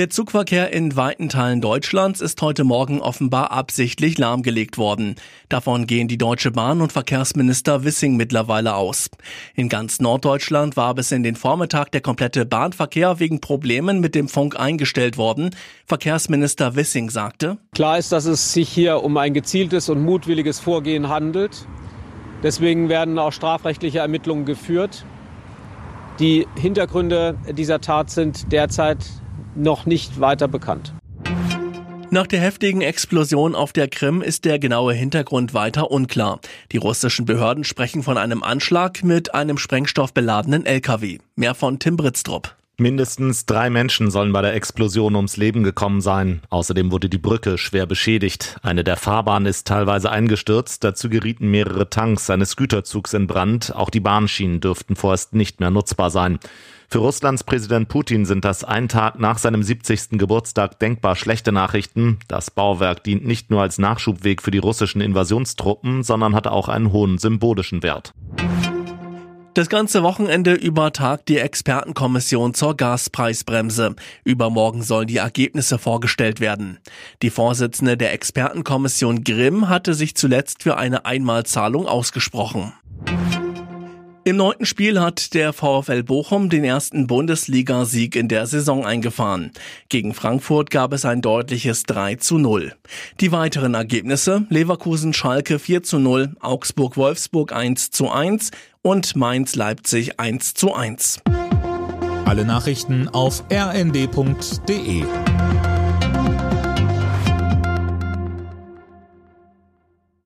Der Zugverkehr in weiten Teilen Deutschlands ist heute Morgen offenbar absichtlich lahmgelegt worden. Davon gehen die Deutsche Bahn und Verkehrsminister Wissing mittlerweile aus. In ganz Norddeutschland war bis in den Vormittag der komplette Bahnverkehr wegen Problemen mit dem Funk eingestellt worden. Verkehrsminister Wissing sagte, Klar ist, dass es sich hier um ein gezieltes und mutwilliges Vorgehen handelt. Deswegen werden auch strafrechtliche Ermittlungen geführt. Die Hintergründe dieser Tat sind derzeit noch nicht weiter bekannt. Nach der heftigen Explosion auf der Krim ist der genaue Hintergrund weiter unklar. Die russischen Behörden sprechen von einem Anschlag mit einem sprengstoffbeladenen LKW. Mehr von Tim Britztrup. Mindestens drei Menschen sollen bei der Explosion ums Leben gekommen sein. Außerdem wurde die Brücke schwer beschädigt. Eine der Fahrbahnen ist teilweise eingestürzt. Dazu gerieten mehrere Tanks eines Güterzugs in Brand. Auch die Bahnschienen dürften vorerst nicht mehr nutzbar sein. Für Russlands Präsident Putin sind das ein Tag nach seinem 70. Geburtstag denkbar schlechte Nachrichten. Das Bauwerk dient nicht nur als Nachschubweg für die russischen Invasionstruppen, sondern hat auch einen hohen symbolischen Wert. Das ganze Wochenende über tagt die Expertenkommission zur Gaspreisbremse. Übermorgen sollen die Ergebnisse vorgestellt werden. Die Vorsitzende der Expertenkommission Grimm hatte sich zuletzt für eine Einmalzahlung ausgesprochen. Im neunten Spiel hat der VfL Bochum den ersten Bundesligasieg in der Saison eingefahren. Gegen Frankfurt gab es ein deutliches 3 zu 0. Die weiteren Ergebnisse Leverkusen Schalke 4 zu 0, Augsburg Wolfsburg 1 zu 1 und Mainz Leipzig 1 zu 1. Alle Nachrichten auf rnd.de